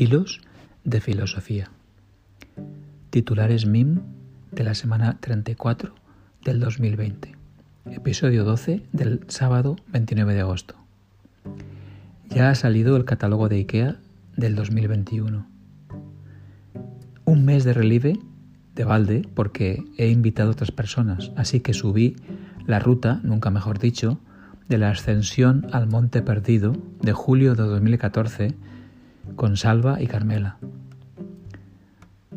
Hilos de Filosofía. Titulares MIM de la semana 34 del 2020. Episodio 12 del sábado 29 de agosto. Ya ha salido el catálogo de IKEA del 2021. Un mes de relieve de balde porque he invitado a otras personas, así que subí la ruta, nunca mejor dicho, de la ascensión al Monte Perdido de julio de 2014 con Salva y Carmela.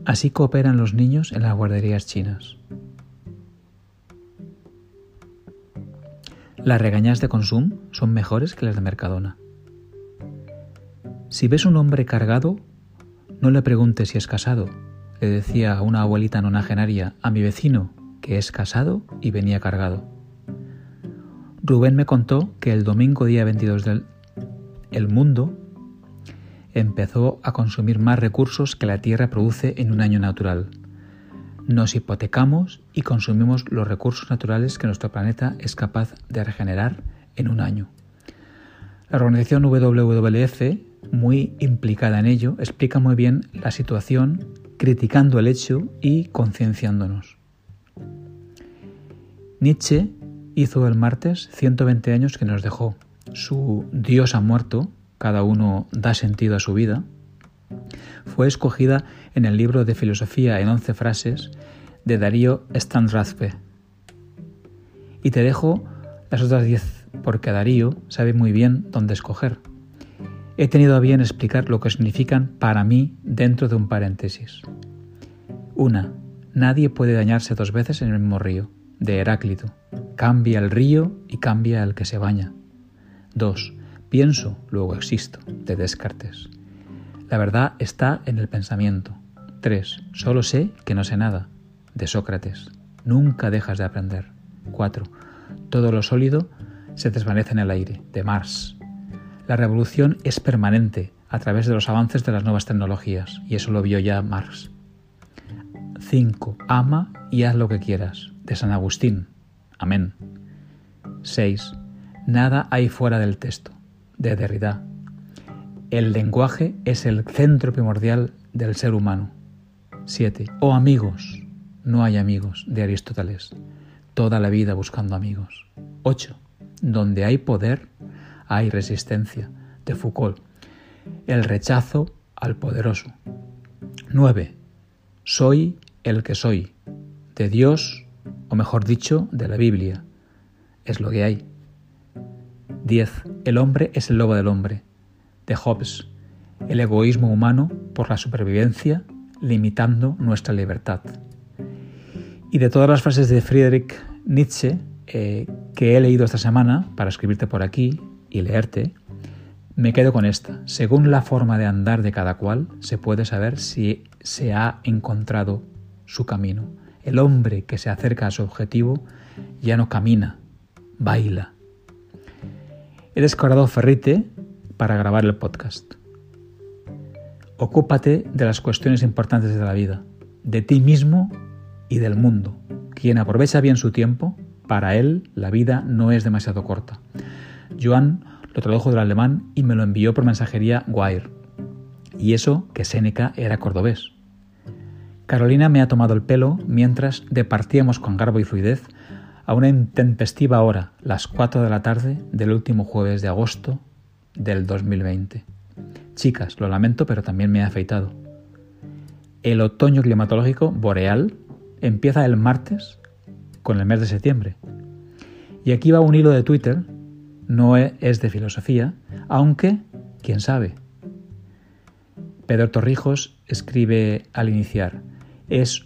Así cooperan los niños en las guarderías chinas. Las regañas de Consum son mejores que las de Mercadona. Si ves un hombre cargado, no le preguntes si es casado, le decía una abuelita nonagenaria a mi vecino, que es casado y venía cargado. Rubén me contó que el domingo día 22 del el mundo empezó a consumir más recursos que la Tierra produce en un año natural. Nos hipotecamos y consumimos los recursos naturales que nuestro planeta es capaz de regenerar en un año. La organización WWF, muy implicada en ello, explica muy bien la situación, criticando el hecho y concienciándonos. Nietzsche hizo el martes 120 años que nos dejó. Su Dios ha muerto, cada uno da sentido a su vida, fue escogida en el libro de filosofía en once frases de Darío Standrazpe. Y te dejo las otras diez porque Darío sabe muy bien dónde escoger. He tenido a bien explicar lo que significan para mí dentro de un paréntesis. Una, nadie puede dañarse dos veces en el mismo río, de Heráclito. Cambia el río y cambia el que se baña. Dos, Pienso, luego existo, de Descartes. La verdad está en el pensamiento. 3. Solo sé que no sé nada, de Sócrates. Nunca dejas de aprender. 4. Todo lo sólido se desvanece en el aire, de Marx. La revolución es permanente a través de los avances de las nuevas tecnologías, y eso lo vio ya Marx. 5. Ama y haz lo que quieras, de San Agustín. Amén. 6. Nada hay fuera del texto de Derrida. El lenguaje es el centro primordial del ser humano. 7. O amigos. No hay amigos, de Aristóteles. Toda la vida buscando amigos. 8. Donde hay poder, hay resistencia, de Foucault. El rechazo al poderoso. 9. Soy el que soy, de Dios, o mejor dicho, de la Biblia. Es lo que hay. 10. El hombre es el lobo del hombre. De Hobbes. El egoísmo humano por la supervivencia limitando nuestra libertad. Y de todas las frases de Friedrich Nietzsche eh, que he leído esta semana para escribirte por aquí y leerte, me quedo con esta. Según la forma de andar de cada cual, se puede saber si se ha encontrado su camino. El hombre que se acerca a su objetivo ya no camina, baila, He descargado Ferrite para grabar el podcast. Ocúpate de las cuestiones importantes de la vida, de ti mismo y del mundo. Quien aprovecha bien su tiempo, para él la vida no es demasiado corta. Joan lo tradujo del alemán y me lo envió por mensajería Wire. Y eso que Séneca era cordobés. Carolina me ha tomado el pelo mientras departíamos con garbo y fluidez a una intempestiva hora, las 4 de la tarde del último jueves de agosto del 2020. Chicas, lo lamento, pero también me he afeitado. El otoño climatológico boreal empieza el martes con el mes de septiembre. Y aquí va un hilo de Twitter, no es de filosofía, aunque, quién sabe. Pedro Torrijos escribe al iniciar, es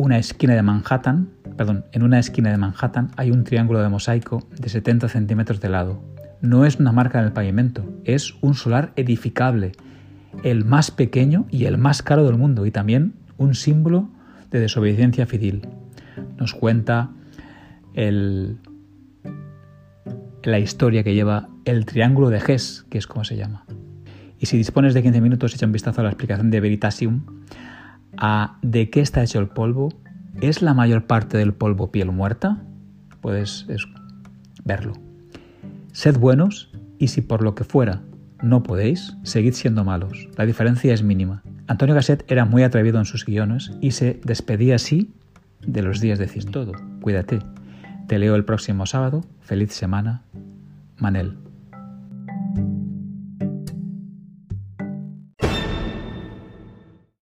una esquina de Manhattan perdón, en una esquina de Manhattan hay un triángulo de mosaico de 70 centímetros de lado. No es una marca en el pavimento, es un solar edificable, el más pequeño y el más caro del mundo y también un símbolo de desobediencia fidel. Nos cuenta el, la historia que lleva el triángulo de Hess, que es como se llama. Y si dispones de 15 minutos, echa un vistazo a la explicación de Veritasium a de qué está hecho el polvo ¿Es la mayor parte del polvo piel muerta? Puedes verlo. Sed buenos y si por lo que fuera no podéis, seguid siendo malos. La diferencia es mínima. Antonio Gasset era muy atrevido en sus guiones y se despedía así de los días de cine. Todo, cuídate. Te leo el próximo sábado. Feliz semana. Manel.